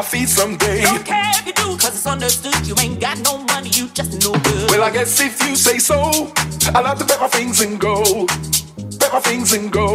my feet someday. Don't care if you do, cause it's understood. You ain't got no money, you just no good. Well, I guess if you say so, I'll have to bet my things and go. Bet my things and go.